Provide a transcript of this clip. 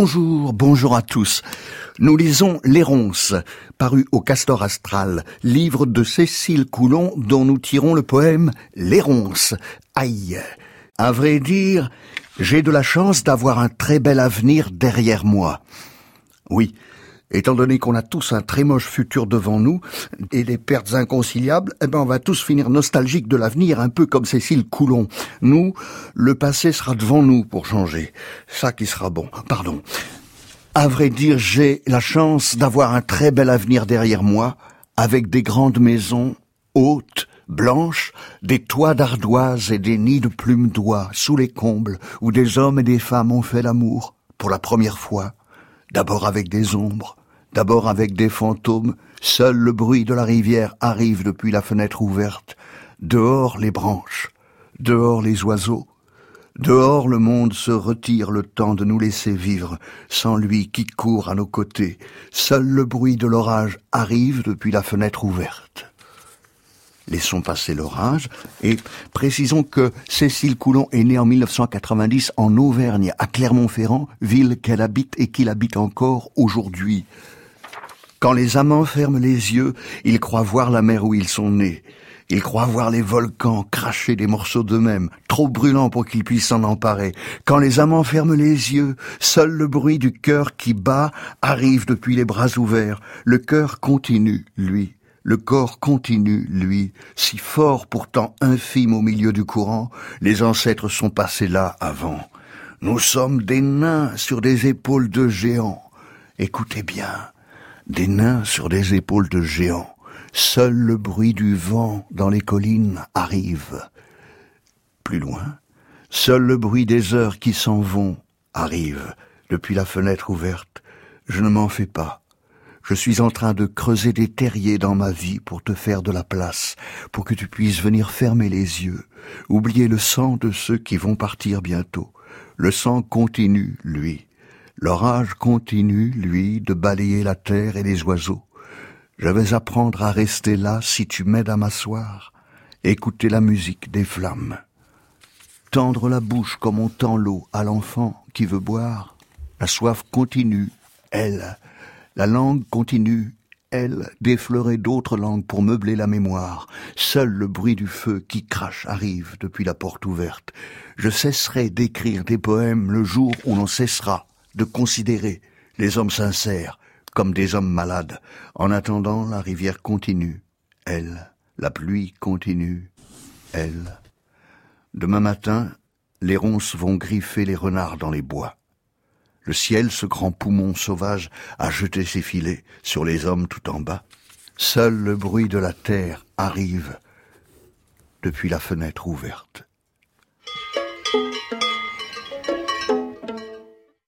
Bonjour, bonjour à tous. Nous lisons Les Ronces, paru au Castor Astral, livre de Cécile Coulon dont nous tirons le poème Les Ronces. Aïe. À vrai dire, j'ai de la chance d'avoir un très bel avenir derrière moi. Oui, Étant donné qu'on a tous un très moche futur devant nous et des pertes inconciliables, eh ben on va tous finir nostalgiques de l'avenir, un peu comme Cécile Coulon. Nous, le passé sera devant nous pour changer. Ça qui sera bon. Pardon. À vrai dire, j'ai la chance d'avoir un très bel avenir derrière moi, avec des grandes maisons hautes, blanches, des toits d'ardoises et des nids de plumes d'oie sous les combles, où des hommes et des femmes ont fait l'amour pour la première fois, d'abord avec des ombres, D'abord avec des fantômes, seul le bruit de la rivière arrive depuis la fenêtre ouverte. Dehors les branches, dehors les oiseaux, dehors le monde se retire le temps de nous laisser vivre, sans lui qui court à nos côtés. Seul le bruit de l'orage arrive depuis la fenêtre ouverte. Laissons passer l'orage et précisons que Cécile Coulon est née en 1990 en Auvergne, à Clermont-Ferrand, ville qu'elle habite et qu'il habite encore aujourd'hui. Quand les amants ferment les yeux, ils croient voir la mer où ils sont nés. Ils croient voir les volcans cracher des morceaux d'eux-mêmes, trop brûlants pour qu'ils puissent s'en emparer. Quand les amants ferment les yeux, seul le bruit du cœur qui bat arrive depuis les bras ouverts. Le cœur continue, lui. Le corps continue, lui, si fort pourtant infime au milieu du courant, les ancêtres sont passés là avant. Nous sommes des nains sur des épaules de géants. Écoutez bien, des nains sur des épaules de géants. Seul le bruit du vent dans les collines arrive. Plus loin, seul le bruit des heures qui s'en vont arrive depuis la fenêtre ouverte. Je ne m'en fais pas. Je suis en train de creuser des terriers dans ma vie pour te faire de la place, pour que tu puisses venir fermer les yeux, oublier le sang de ceux qui vont partir bientôt. Le sang continue, lui. L'orage continue, lui, de balayer la terre et les oiseaux. Je vais apprendre à rester là si tu m'aides à m'asseoir, écouter la musique des flammes, tendre la bouche comme on tend l'eau à l'enfant qui veut boire. La soif continue, elle. La langue continue, elle, d'effleurer d'autres langues pour meubler la mémoire. Seul le bruit du feu qui crache arrive depuis la porte ouverte. Je cesserai d'écrire des poèmes le jour où l'on cessera de considérer les hommes sincères comme des hommes malades. En attendant, la rivière continue, elle, la pluie continue, elle. Demain matin, les ronces vont griffer les renards dans les bois. Le ciel, ce grand poumon sauvage, a jeté ses filets sur les hommes tout en bas. Seul le bruit de la terre arrive depuis la fenêtre ouverte.